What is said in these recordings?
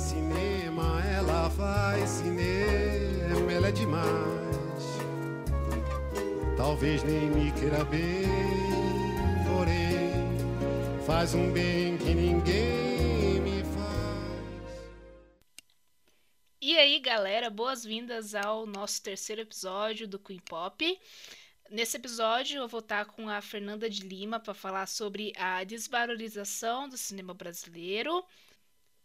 cinema, ela faz cinema, ela é demais. Talvez nem me queira bem, porém faz um bem que ninguém me faz. E aí, galera, boas-vindas ao nosso terceiro episódio do Queen Pop. Nesse episódio, eu vou estar com a Fernanda de Lima para falar sobre a desvalorização do cinema brasileiro.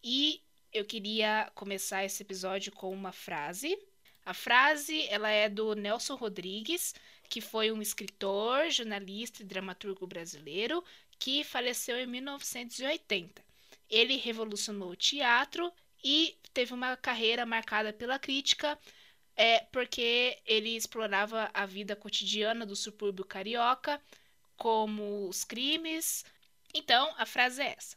E eu queria começar esse episódio com uma frase. A frase ela é do Nelson Rodrigues, que foi um escritor, jornalista e dramaturgo brasileiro que faleceu em 1980. Ele revolucionou o teatro e teve uma carreira marcada pela crítica, é porque ele explorava a vida cotidiana do subúrbio carioca, como os crimes. Então, a frase é essa: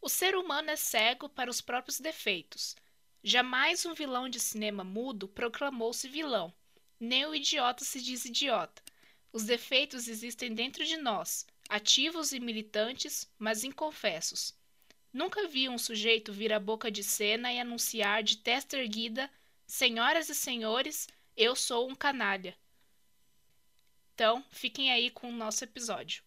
O ser humano é cego para os próprios defeitos. Jamais um vilão de cinema mudo proclamou-se vilão. Nem o idiota se diz idiota. Os defeitos existem dentro de nós, ativos e militantes, mas inconfessos. Nunca vi um sujeito vir à boca de cena e anunciar de testa erguida Senhoras e senhores, eu sou um canalha. Então, fiquem aí com o nosso episódio.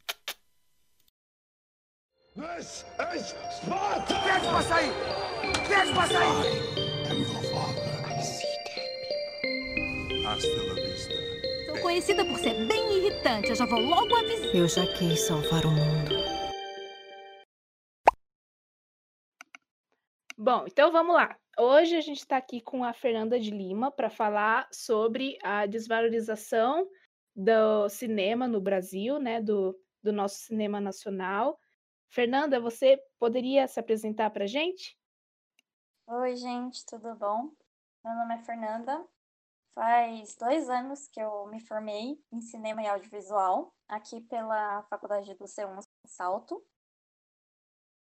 This is Sparta! Desce pra sair! Desce pra sair! am your father. Hasta la vista. Sou conhecida por ser bem irritante. Eu já vou logo avisar. Eu já quis salvar o mundo. Bom, então vamos lá. Hoje a gente está aqui com a Fernanda de Lima para falar sobre a desvalorização do cinema no Brasil, né, do, do nosso cinema nacional. Fernanda, você poderia se apresentar para a gente? Oi, gente, tudo bom? Meu nome é Fernanda. Faz dois anos que eu me formei em cinema e audiovisual, aqui pela Faculdade do C1 Salto.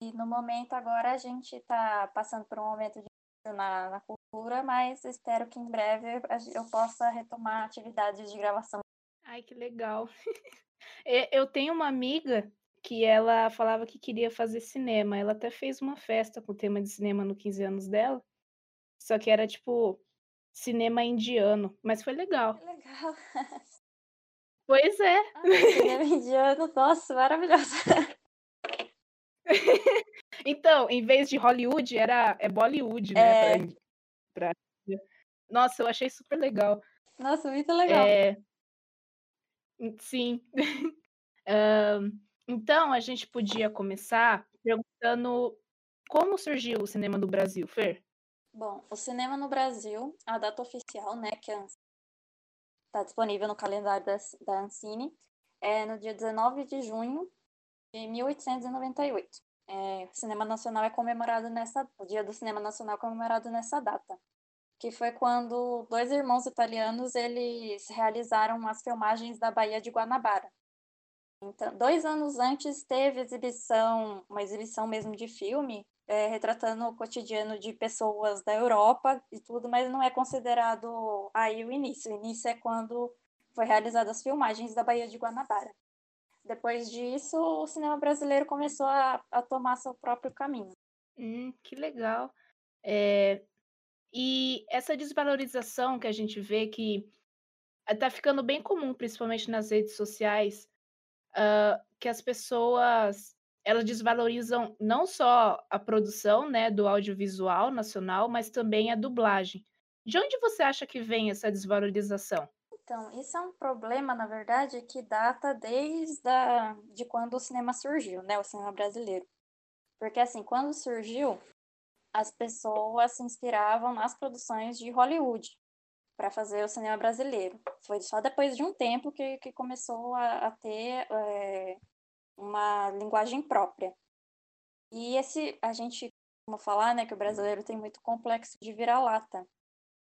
E no momento agora a gente está passando por um momento de na, na cultura, mas espero que em breve eu possa retomar atividades de gravação. Ai, que legal. Eu tenho uma amiga que ela falava que queria fazer cinema. Ela até fez uma festa com o tema de cinema no 15 anos dela. Só que era tipo cinema indiano, mas foi legal. Legal! Pois é. Ah, cinema indiano, nossa, maravilhoso! Então, em vez de Hollywood, era é Bollywood, né? É. pra- Nossa, eu achei super legal. Nossa, muito legal. É, Sim. Ahn, então, a gente podia começar perguntando como surgiu o cinema no Brasil, Fer? Bom, o cinema no Brasil, a data oficial, né, que está disponível no calendário da, da Ancine, é no dia 19 de junho de 1898. É, o cinema nacional é comemorado nessa, o Dia do Cinema Nacional é comemorado nessa data, que foi quando dois irmãos italianos eles realizaram as filmagens da Baía de Guanabara. Então, dois anos antes teve exibição, uma exibição mesmo de filme, é, retratando o cotidiano de pessoas da Europa e tudo, mas não é considerado aí o início. O início é quando foi realizadas as filmagens da Baía de Guanabara. Depois disso, o cinema brasileiro começou a, a tomar seu próprio caminho. Hum, que legal. É, e essa desvalorização que a gente vê que está ficando bem comum, principalmente nas redes sociais, ah, que as pessoas elas desvalorizam não só a produção, né, do audiovisual nacional, mas também a dublagem. De onde você acha que vem essa desvalorização? Então, isso é um problema, na verdade, que data desde a, de quando o cinema surgiu, né, o cinema brasileiro. Porque, assim, quando surgiu, as pessoas se inspiravam nas produções de Hollywood para fazer o cinema brasileiro. Foi só depois de um tempo que, que começou a, a ter é, uma linguagem própria. E esse, a gente, como falar, né, que o brasileiro tem muito complexo de vira-lata,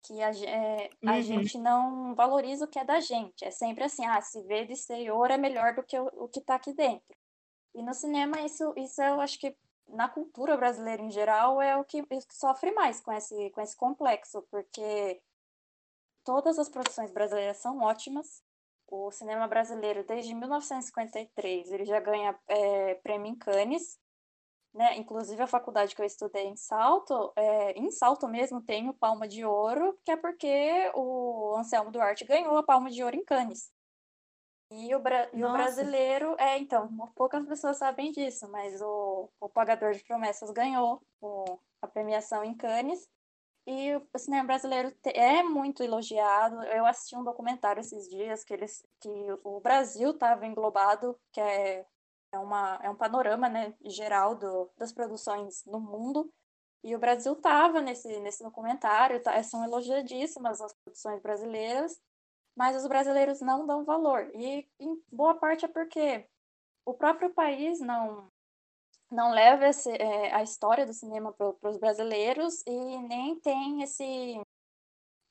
que a, é, a Uhum. gente não valoriza o que é da gente. É sempre assim, ah, se vê do exterior é melhor do que o, o que está aqui dentro. E no cinema, isso, isso eu acho que na cultura brasileira em geral é o que, o que sofre mais com esse, com esse complexo, porque todas as produções brasileiras são ótimas. O cinema brasileiro, desde 1953, ele já ganha é, prêmio em Cannes. né? Inclusive a faculdade que eu estudei em Salto, é, em Salto mesmo tem o Palma de Ouro, que é porque o Anselmo Duarte ganhou a Palma de Ouro em Cannes. E o, bra e o brasileiro, é, então, poucas pessoas sabem disso, mas o, o Pagador de Promessas ganhou o, a premiação em Cannes. E o cinema brasileiro é muito elogiado. Eu assisti um documentário esses dias que eles que o Brasil estava englobado, que é, é, uma, é um panorama né, geral do, das produções no mundo. E o Brasil estava nesse, nesse documentário, tá, são elogiadíssimas as produções brasileiras, mas os brasileiros não dão valor. E em boa parte é porque o próprio país não não leva esse, é, a história do cinema para os brasileiros e nem tem esse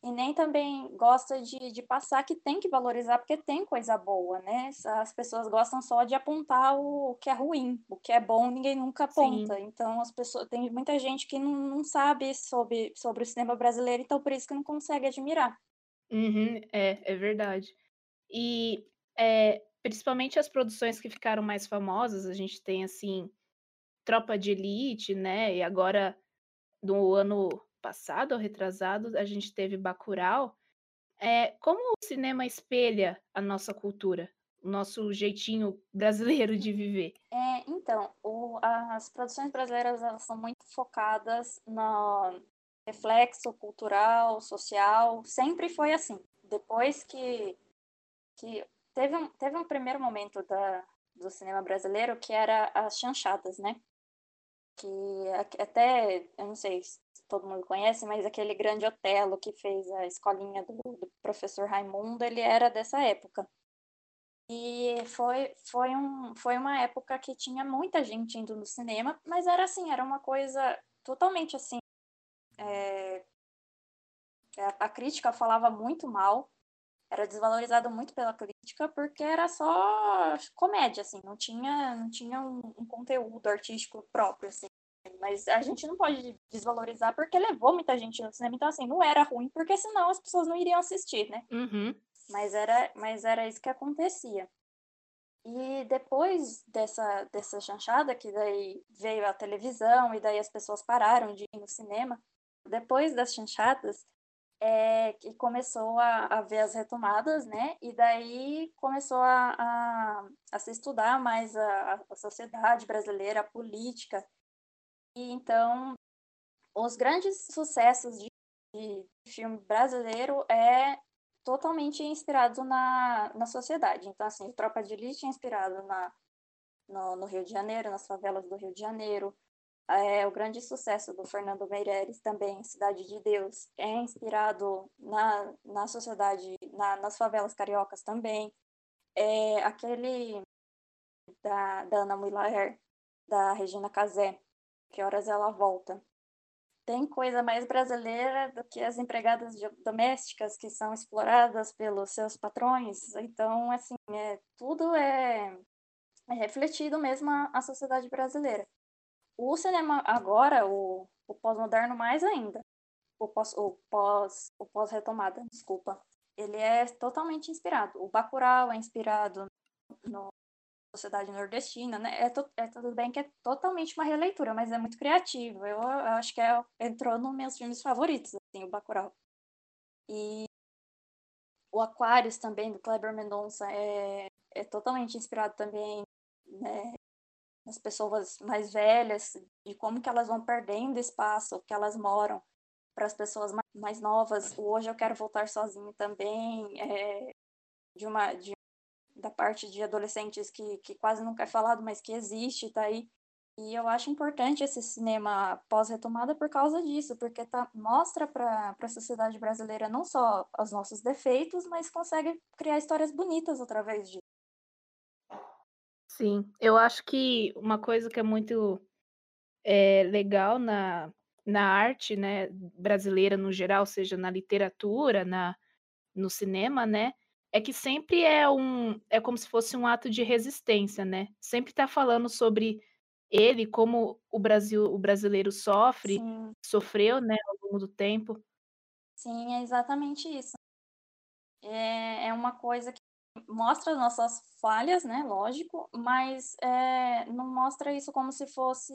e nem também gosta de, de passar que tem que valorizar porque tem coisa boa, né? As pessoas gostam só de apontar o, que é ruim, o que é bom ninguém nunca aponta. Sim. Então as pessoas tem muita gente que não, não sabe sobre, sobre o cinema brasileiro, então por isso que não consegue admirar. Uhum, é, é verdade. E é, principalmente as produções que ficaram mais famosas, a gente tem assim Tropa de Elite, né? E agora, no ano passado ou retrasado, a gente teve Bacurau. É, como o cinema espelha a nossa cultura, o nosso jeitinho brasileiro de viver? É, então, o, as produções brasileiras são muito focadas no reflexo cultural, social, sempre foi assim. Depois que, que teve, um, teve um primeiro momento da, do cinema brasileiro que era as chanchadas, né? Que até, eu não sei se todo mundo conhece, mas aquele grande Otelo que fez a escolinha do, do professor Raimundo, ele era dessa época. E foi, foi, um, foi uma época que tinha muita gente indo no cinema, mas era assim, era uma coisa totalmente assim. É, a, a crítica falava muito mal, era desvalorizado muito pela crítica porque era só comédia, assim, não tinha, não tinha um, um, conteúdo artístico próprio, assim. Mas a gente não pode desvalorizar porque levou muita gente no cinema, então assim, não era ruim, porque senão as pessoas não iriam assistir, né? Uhum. Mas, era, mas era isso que acontecia. E depois dessa, dessa chanchada, que daí veio a televisão e daí as pessoas pararam de ir no cinema, depois das chanchadas, é, que começou a, a, ver as retomadas, né? E daí começou a, a, a se estudar mais a, a, sociedade brasileira, a política. E então, os grandes sucessos de, de filme brasileiro é totalmente inspirado na, na sociedade. Então, assim, Tropa de Elite é inspirado na, no, no Rio de Janeiro, nas favelas do Rio de Janeiro é, o grande sucesso do Fernando Meirelles também, Cidade de Deus, é inspirado na, na sociedade, na, nas favelas cariocas também. É, aquele da, da Ana Miller, da Regina Casé, Que Horas Ela Volta. Tem coisa mais brasileira do que as empregadas domésticas que são exploradas pelos seus patrões. Então, assim, é, tudo é, é refletido mesmo a, a sociedade brasileira. O cinema agora, o, o pós-moderno mais ainda, o pós, o pós, o pós-retomada, desculpa, ele é totalmente inspirado. O Bacurau é inspirado no Sociedade Nordestina, né? É, to, é tudo bem que é totalmente uma releitura, mas é muito criativo. Eu, eu acho que é, entrou nos meus filmes favoritos, assim, o Bacurau. E o Aquarius também, do Kleber Mendonça, é, é totalmente inspirado também né, as pessoas mais velhas e como que elas vão perdendo espaço que elas moram para as pessoas mais novas. Hoje Eu Quero Voltar Sozinho também, é, de uma de, da parte de adolescentes que, que quase nunca é falado, mas que existe, tá aí. E eu acho importante esse cinema pós-retomada por causa disso, porque tá, mostra para a sociedade brasileira não só os nossos defeitos, mas consegue criar histórias bonitas através disso. Sim, eu acho que uma coisa que é muito é, legal na, na arte né, brasileira no geral, seja na literatura, na, no cinema, né? É que sempre é um. É como se fosse um ato de resistência, né? Sempre está falando sobre ele, como o Brasil, o brasileiro sofre, Sim. sofreu, né, ao longo do tempo. Sim, é exatamente isso. É, é uma coisa que mostra nossas falhas, né? Lógico, mas é, não mostra isso como se fosse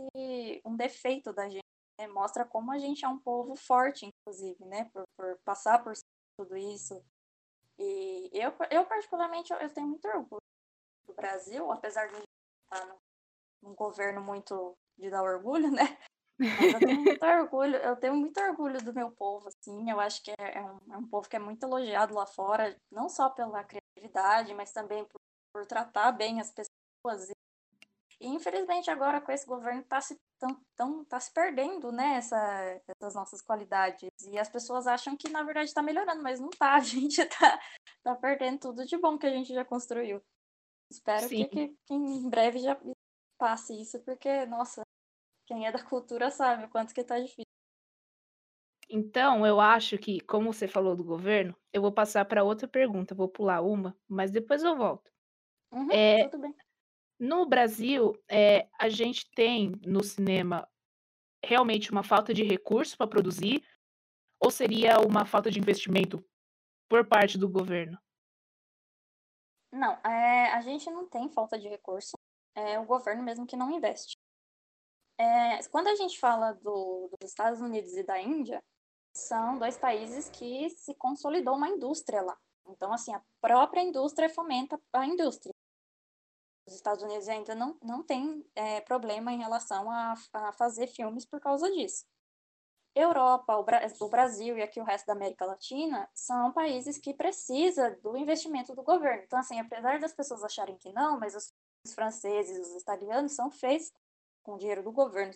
um defeito da gente. Né? Mostra como a gente é um povo forte, inclusive, né? Por, por passar por tudo isso. E eu, eu particularmente, eu, eu tenho muito orgulho do Brasil, apesar de estar num, num governo muito de dar orgulho, né? Mas eu tenho muito orgulho, eu tenho muito orgulho do meu povo, assim, eu acho que é, é, um, é um povo que é muito elogiado lá fora, não só pela criatividade, mas também por, por tratar bem as pessoas. E, infelizmente agora com esse governo está se, tão, tão, tá se perdendo, né, essa, essas nossas qualidades. E as pessoas acham que na verdade está melhorando, mas não está, a gente está tá perdendo tudo de bom que a gente já construiu. Espero que, que, que em breve já passe isso, porque, nossa, quem é da cultura sabe o quanto que tá difícil. Então, eu acho que, como você falou do governo, eu vou passar para outra pergunta. Vou pular uma, mas depois eu volto. Uhum, É, tudo bem. no Brasil, é, a gente tem no cinema realmente uma falta de recurso para produzir, ou seria uma falta de investimento por parte do governo? Não, é, a gente não tem falta de recurso. É o governo mesmo que não investe. É, quando a gente fala do, dos Estados Unidos e da Índia, são dois países que se consolidou uma indústria lá. Então, assim, a própria indústria fomenta a indústria. Os Estados Unidos ainda não, não tem é, problema em relação a, a fazer filmes por causa disso. Europa, o, Bra o Brasil e aqui o resto da América Latina são países que precisam do investimento do governo. Então, assim, apesar das pessoas acharem que não, mas os, os franceses, os italianos são feitos com dinheiro do governo.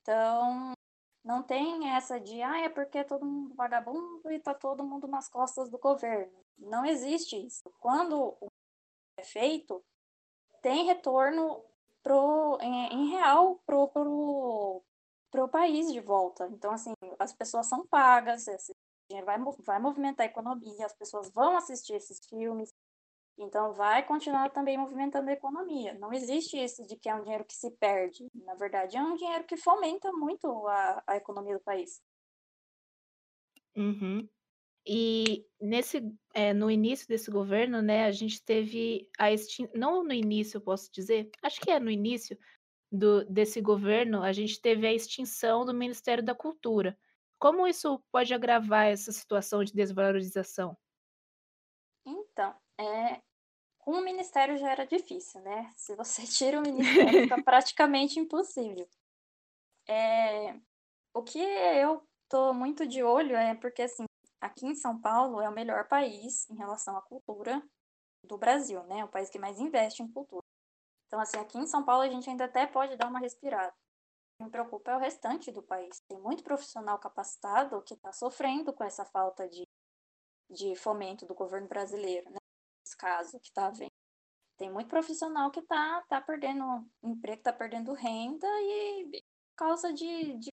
Então, não tem essa de, ah, é porque é todo mundo vagabundo e tá todo mundo nas costas do governo. Não existe isso. Quando é feito, tem retorno pro, em, em real pro, pro, pro país de volta. Então, assim, as pessoas são pagas, dinheiro vai, vai movimentar a economia, as pessoas vão assistir esses filmes, então, vai continuar também movimentando a economia. Não existe isso de que é um dinheiro que se perde. Na verdade, é um dinheiro que fomenta muito a, a economia do país. Uhum. E nesse, é, no início desse governo, né, a gente teve a extinção, não no início, posso dizer, acho que é no início do, desse governo, a gente teve a extinção do Ministério da Cultura. Como isso pode agravar essa situação de desvalorização? Então, é, com o ministério já era difícil, né? Se você tira o ministério, fica praticamente impossível. É, o que eu tô muito de olho é porque, assim, aqui em São Paulo é o melhor país em relação à cultura do Brasil, né? O país que mais investe em cultura. Então, assim, aqui em São Paulo a gente ainda até pode dar uma respirada. O que me preocupa é o restante do país. Tem muito profissional capacitado que está sofrendo com essa falta de, de fomento do governo brasileiro, né? Caso que está havendo. Tem muito profissional que está tá perdendo emprego, está perdendo renda e por causa de, de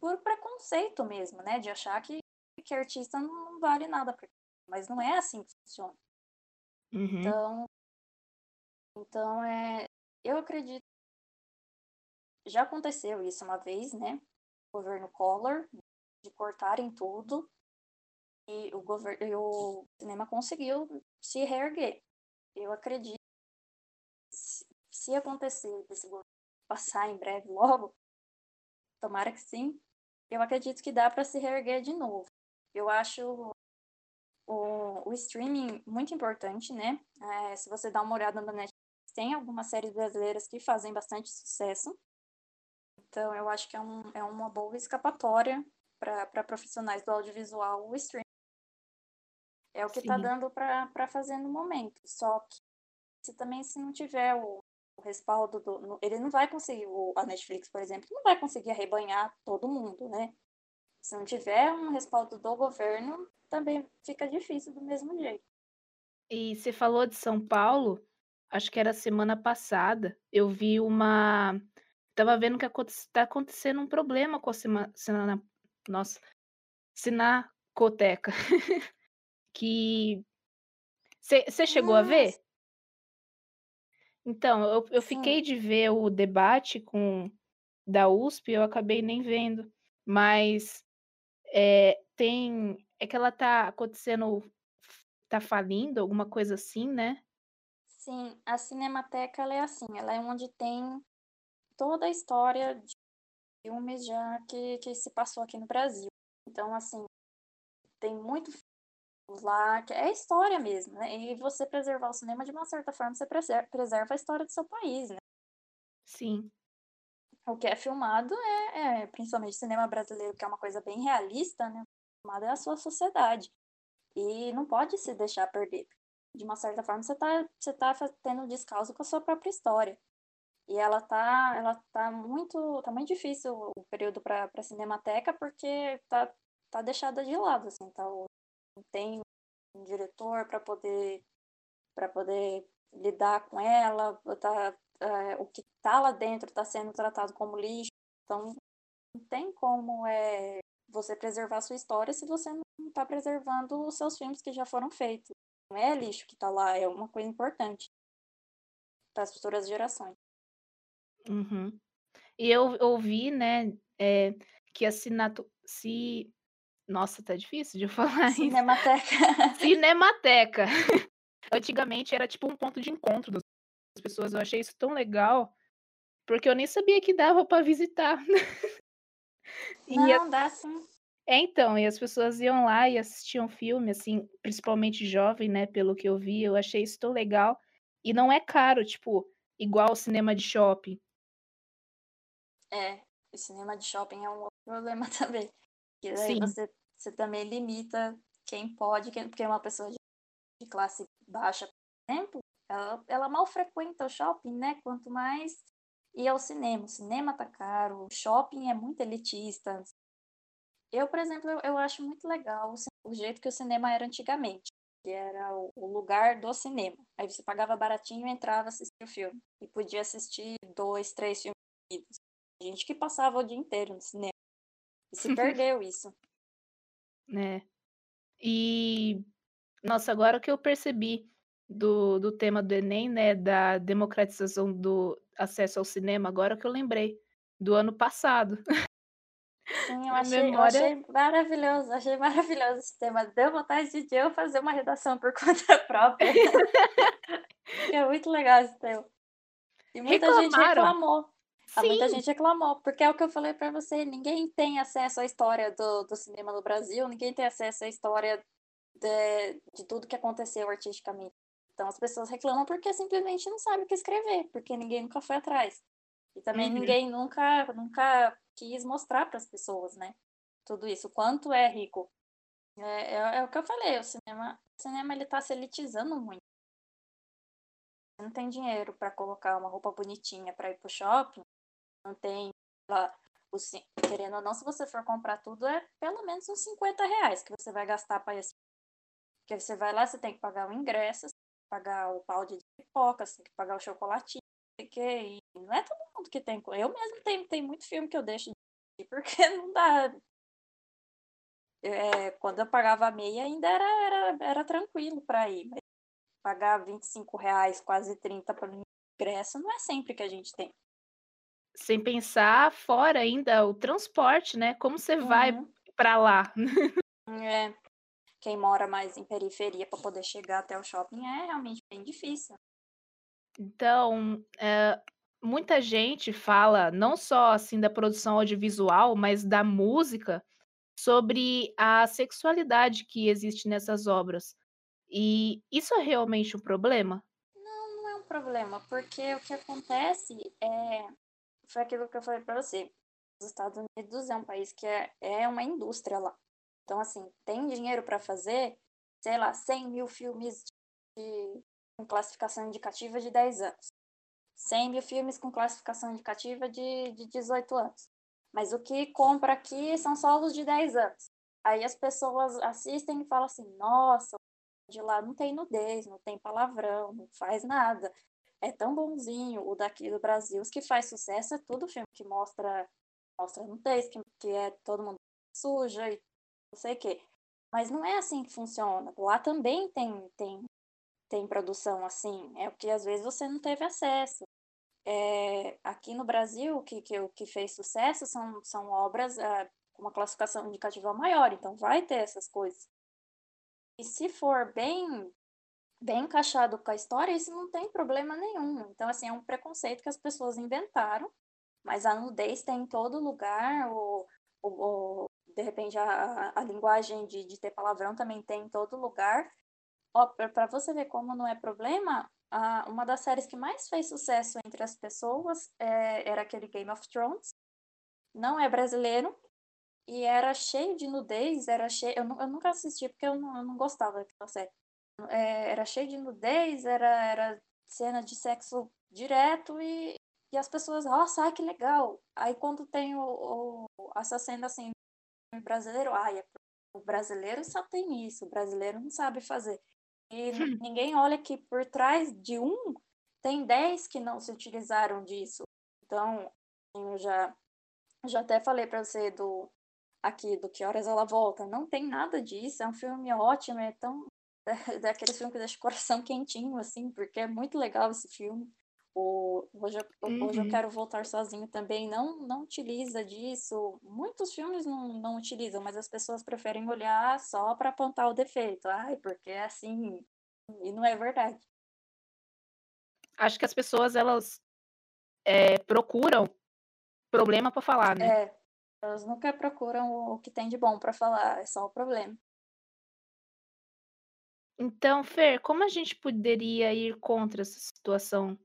por preconceito mesmo, né? De achar que, que artista não vale nada. Mas não é assim que funciona. Uhum. Então, então é, eu acredito. Já aconteceu isso uma vez, né? O governo Collor, de cortarem tudo. E o, governo, o cinema conseguiu se reerguer. Eu acredito. Se, se acontecer desse governo passar em breve logo, tomara que sim, eu acredito que dá para se reerguer de novo. Eu acho o, o streaming muito importante, né? É, se você dá uma olhada na Netflix, tem algumas séries brasileiras que fazem bastante sucesso. Então, eu acho que é, um, é uma boa escapatória para profissionais do audiovisual o streaming. É o que está dando para fazer no momento. Só que se também se não tiver o, o respaldo do. No, ele não vai conseguir, o, a Netflix, por exemplo, não vai conseguir arrebanhar todo mundo, né? Se não tiver um respaldo do governo, também fica difícil do mesmo jeito. E você falou de São Paulo, acho que era semana passada, eu vi uma. Tava vendo que está acontecendo um problema com a semana. Nossa, Sinacoteca. que. Você chegou a ver? Então, eu, eu fiquei de ver o debate com da USP, eu acabei nem vendo. Mas é, tem. É que ela tá acontecendo. tá falindo, alguma coisa assim, né? Sim, a Cinemateca ela é assim, ela é onde tem toda a história de filmes já que, que se passou aqui no Brasil. Então, assim, tem muito lá, que é história mesmo, né? E você preservar o cinema, de uma certa forma, você preser- preserva a história do seu país, né? Sim. O que é filmado é, é, principalmente cinema brasileiro, que é uma coisa bem realista, né? Filmado é a sua sociedade. E não pode se deixar perder. De uma certa forma, você está você tá tendo um descalço com a sua própria história. E ela tá, ela tá muito, tá muito difícil o período para para cinemateca porque tá, tá deixada de lado, assim, tá, o- tem um diretor para poder para poder lidar com ela, tá, é, o que tá lá dentro está sendo tratado como lixo, então não tem como é, você preservar a sua história se você não está preservando os seus filmes que já foram feitos. Não é lixo que está lá, é uma coisa importante para as futuras gerações. Uhum. E eu ouvi, né, é, que assinato... Se... Nossa, tá difícil de falar isso. Cinemateca. Cinemateca. Antigamente era tipo um ponto de encontro das pessoas. Eu achei isso tão legal, porque eu nem sabia que dava pra visitar. E a- Não, dá sim. É, então, e as pessoas iam lá e assistiam filme, assim, principalmente jovem, né, pelo que eu vi, eu achei isso tão legal. E não é caro, tipo, igual o cinema de shopping. É, o cinema de shopping é um outro problema também. Que daí Sim. você, você também limita quem pode, quem, porque uma pessoa de, de classe baixa, por exemplo, ela, ela mal frequenta o shopping, né? Quanto mais ir ao cinema. O cinema tá caro, o shopping é muito elitista. Eu, por exemplo, eu, eu acho muito legal o, o jeito que o cinema era antigamente. Que era o, o lugar do cinema. Aí você pagava baratinho e entrava assistir o filme. E podia assistir dois, três filmes seguidos gente que passava o dia inteiro no cinema. E se perdeu isso. Né? E, nossa, agora que eu percebi do, do tema do Enem, né, da democratização do acesso ao cinema, agora que eu lembrei, do ano passado. Sim, eu achei, eu memória- achei maravilhoso, achei maravilhoso esse tema. Deu vontade de eu fazer uma redação por conta própria. é muito legal esse tema. E muita gente Reclamaram. reclamou. Ah, Muita Sim, gente reclamou, porque é o que eu falei pra você, ninguém tem acesso à história do, do cinema no Brasil, ninguém tem acesso à história de, de tudo que aconteceu artisticamente. Então as pessoas reclamam porque simplesmente não sabem o que escrever, porque ninguém nunca foi atrás. E também Uhum. ninguém nunca, nunca quis mostrar para as pessoas, né? Tudo isso, o quanto é rico. É, é, é o que eu falei, o cinema, o cinema ele tá se elitizando muito. Não tem dinheiro para colocar uma roupa bonitinha para ir pro shopping, não tem lá, o, ci- querendo ou não, se você for comprar tudo, é pelo menos uns 50 reais que você vai gastar para esse. Porque você vai lá, você tem que pagar o ingresso, você tem que pagar o balde de pipoca, você tem que pagar o chocolatinho, não o quê, e não é todo mundo que tem. Eu mesmo tenho, tem muito filme que eu deixo de porque não dá. É, quando eu pagava meia ainda era, era, era tranquilo para ir, mas pagar 25 reais, quase 30 para ingresso, não é sempre que a gente tem. Sem pensar fora ainda o transporte, né? Como você vai Uhum. pra lá? É, quem mora mais em periferia para poder chegar até o shopping é realmente bem difícil. Então, é, muita gente fala não só assim da produção audiovisual, mas da música sobre a sexualidade que existe nessas obras. E isso é realmente um problema? Não, não é um problema, porque o que acontece é. Foi aquilo que eu falei para você. Os Estados Unidos é um país que é, é uma indústria lá. Então, assim, tem dinheiro para fazer, sei lá, 100 mil filmes de, com classificação indicativa de 10 anos. 100 mil filmes com classificação indicativa de, de 18 anos. Mas o que compra aqui são só os de 10 anos. Aí as pessoas assistem e falam assim: nossa, de lá não tem nudez, não tem palavrão, não faz nada. É tão bonzinho o daqui do Brasil. Os que faz sucesso é tudo filme que mostra, mostra nudez, que, que é todo mundo suja e não sei o quê. Mas não é assim que funciona. Lá também tem, tem, tem produção assim. É o que às vezes você não teve acesso. É, aqui no Brasil, o que, que, o que fez sucesso são, são obras ah, com uma classificação indicativa maior, então vai ter essas coisas. e se for bem bem encaixado com a história, isso não tem problema nenhum. Então, assim, é um preconceito que as pessoas inventaram, mas a nudez tem em todo lugar, ou, ou, ou de repente a, a linguagem de, de ter palavrão também tem em todo lugar. Para você ver como não é problema, a, uma das séries que mais fez sucesso entre as pessoas é, era aquele Game of Thrones. Não é brasileiro, e era cheio de nudez, era cheio. Eu, eu nunca assisti porque eu não, eu não gostava daquela série. É, era cheio de nudez, era, era cena de sexo direto e, e as pessoas, nossa, ai, que legal. Aí quando tem o, o, essa cena assim, brasileiro, ai, é, o brasileiro só tem isso, o brasileiro não sabe fazer. E hum. ninguém olha que por trás de um tem dez que não se utilizaram disso. Então, eu já, já até falei para você do aqui do Que Horas Ela Volta. Não tem nada disso, é um filme ótimo, é tão. daquele filme que deixa o coração quentinho, assim, porque é muito legal esse filme. O, hoje, eu, uhum. hoje eu quero voltar sozinho também. Não, não utiliza disso. Muitos filmes não, não utilizam, mas as pessoas preferem olhar só para apontar o defeito. Ai, porque é assim. E não é verdade. Acho que as pessoas elas é, procuram problema para falar, né? É, elas nunca procuram o que tem de bom para falar, é só o problema. Então, Fer, como a gente poderia ir contra essa situação?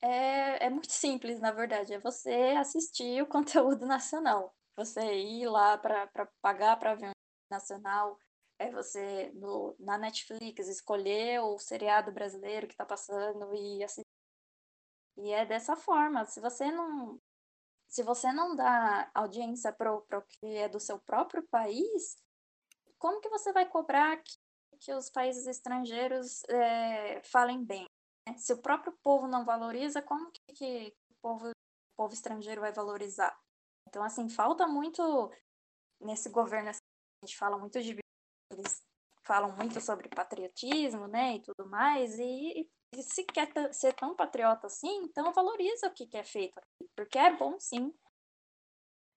É, é muito simples, na verdade. É você assistir o conteúdo nacional. Você ir lá para pagar para ver um nacional. É você, no, na Netflix, escolher o seriado brasileiro que está passando e assistir. E é dessa forma. Se você não, se você não dá audiência para o que é do seu próprio país, como que você vai cobrar que, que os países estrangeiros é, falem bem? Né? Se o próprio povo não valoriza, como que, que o, povo, o povo estrangeiro vai valorizar? Então, assim, falta muito nesse governo, assim, a gente fala muito de eles falam muito sobre patriotismo, né, e tudo mais, e, e se quer ser tão patriota assim, então valoriza o que, que é feito porque é bom sim.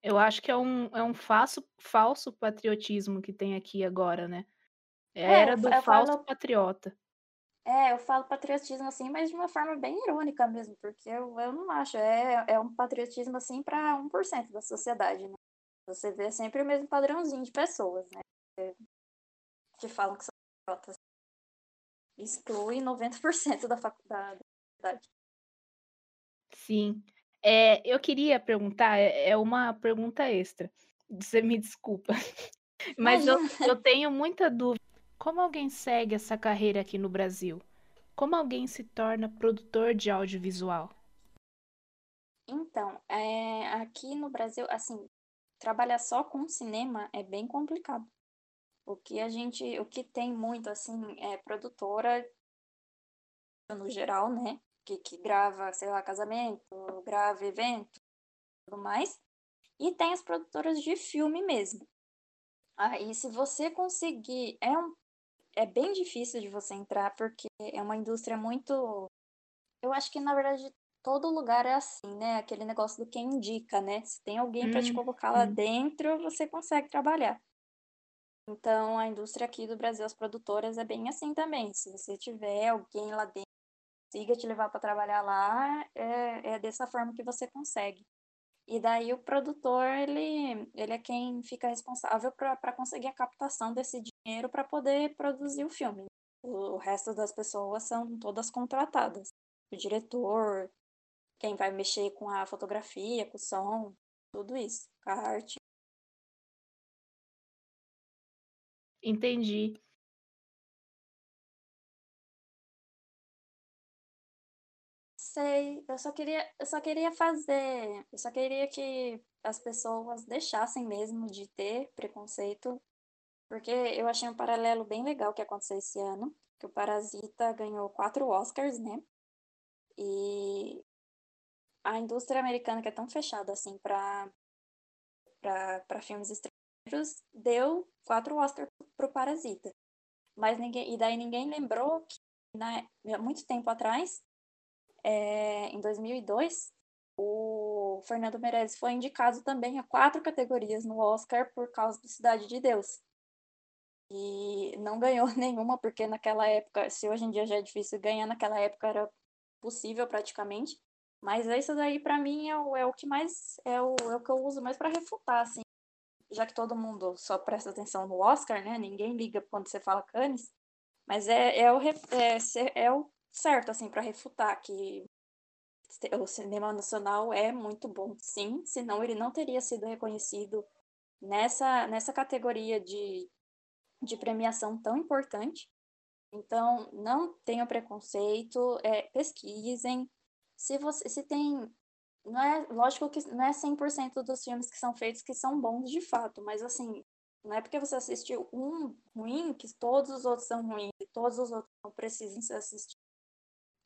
Eu acho que é um, é um falso, falso patriotismo que tem aqui agora, né? É a é, era do falso falo, patriota. É, eu falo patriotismo assim, mas de uma forma bem irônica mesmo, porque eu, eu não acho. É, é um patriotismo assim para 1% da sociedade, né? Você vê sempre o mesmo padrãozinho de pessoas, né? Que falam que são patriotas exclui 90% da faculdade. Sim. É, eu queria perguntar, é, é uma pergunta extra. Você me desculpa. Mas eu, eu tenho muita dúvida. Como alguém segue essa carreira aqui no Brasil? Como alguém se torna produtor de audiovisual? Então, é, aqui no Brasil, assim, trabalhar só com cinema é bem complicado. O que a gente, o que tem muito assim é produtora no geral, né? Que, que grava, sei lá, casamento, grava evento, tudo mais. E tem as produtoras de filme mesmo. Aí, se você conseguir, é um é bem difícil de você entrar porque é uma indústria muito eu acho que na verdade todo lugar é assim, né? Aquele negócio do quem indica, né? Se tem alguém para te colocar lá dentro, você consegue trabalhar. Então, a indústria aqui do Brasil, as produtoras, é bem assim também. Se você tiver alguém lá dentro, siga te levar para trabalhar lá, é, é dessa forma que você consegue. E daí o produtor, ele, ele é quem fica responsável para conseguir a captação desse dinheiro para poder produzir o filme. O resto das pessoas são todas contratadas. O diretor, quem vai mexer com a fotografia, com o som, tudo isso, com a arte. Entendi. Sei, eu só queria, eu só queria fazer, eu só queria que as pessoas deixassem mesmo de ter preconceito, porque eu achei um paralelo bem legal que aconteceu esse ano, que o Parasita ganhou quatro Oscars, né? E a indústria americana que é tão fechada assim para para filmes deu quatro Oscars pro Parasita. Mas ninguém, e daí ninguém lembrou que né, muito tempo atrás, é, em 2002, o Fernando Meirelles foi indicado também a quatro categorias no Oscar por causa do Cidade de Deus. E não ganhou nenhuma, porque naquela época, se hoje em dia já é difícil ganhar, naquela época era possível praticamente. Mas isso daí, para mim, é o, é o que mais. É o, é o que eu uso mais para refutar, assim. Já que todo mundo só presta atenção no Oscar, né? Ninguém liga quando você fala Cannes. Mas é, é, o, é, é o certo, assim, para refutar que o cinema nacional é muito bom, sim, senão ele não teria sido reconhecido nessa, nessa categoria de, de premiação tão importante. Então, não tenham preconceito, é, pesquisem. Se você se tem. Não é, lógico que não é 100% dos filmes que são feitos que são bons de fato, mas assim, não é porque você assistiu um ruim que todos os outros são ruins e todos os outros não precisam ser assistidos.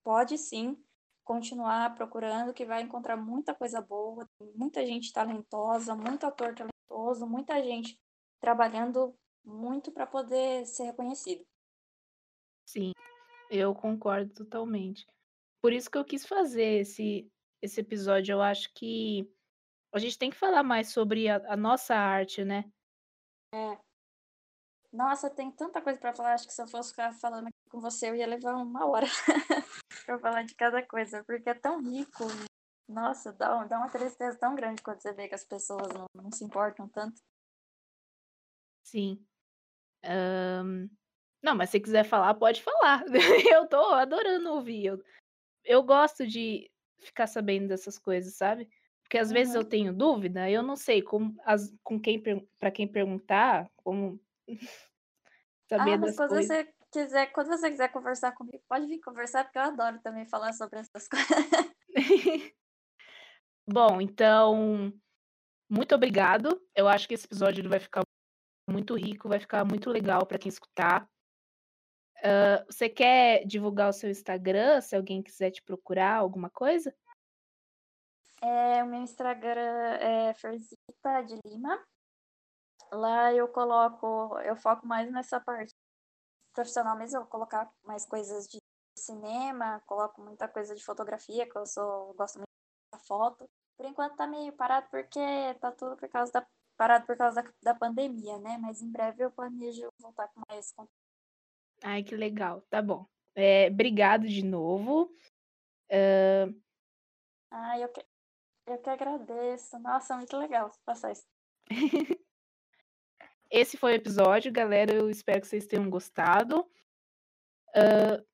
Pode sim continuar procurando, que vai encontrar muita coisa boa, muita gente talentosa, muito ator talentoso, muita gente trabalhando muito para poder ser reconhecido. Sim, eu concordo totalmente. Por isso que eu quis fazer esse, esse episódio. Eu acho que a gente tem que falar mais sobre a, a nossa arte, né? É. Nossa, tem tanta coisa para falar. Acho que se eu fosse ficar falando aqui com você, eu ia levar uma hora para falar de cada coisa, porque é tão rico. Nossa, dá, dá uma tristeza tão grande quando você vê que as pessoas não, não se importam tanto. Sim. Um... Não, mas se quiser falar, pode falar. eu tô adorando ouvir. Eu, eu gosto de ficar sabendo dessas coisas, sabe? Porque às uhum. vezes eu tenho dúvida, eu não sei como, as, com quem para quem perguntar, como saber ah, mas quando coisas. você quiser, quando você quiser conversar comigo, pode vir conversar, porque eu adoro também falar sobre essas coisas. Bom, então, muito obrigado. Eu acho que esse episódio vai ficar muito rico, vai ficar muito legal para quem escutar. Uh, você quer divulgar o seu Instagram, se alguém quiser te procurar, alguma coisa? É, o meu Instagram é Ferzita de Lima. Lá eu coloco, eu foco mais nessa parte profissional mesmo, eu vou colocar mais coisas de cinema, coloco muita coisa de fotografia, que eu sou, eu gosto muito da foto. Por enquanto tá meio parado porque tá tudo por causa da parado por causa da, da pandemia, né? Mas em breve eu planejo voltar com mais conteúdo. Ai, que legal. Tá bom. É, obrigado de novo. Uh... Ai, eu que, eu que agradeço. Nossa, muito legal passar isso. Esse foi o episódio, galera. Eu espero que vocês tenham gostado. Uh...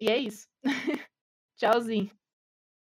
E é isso. Tchauzinho.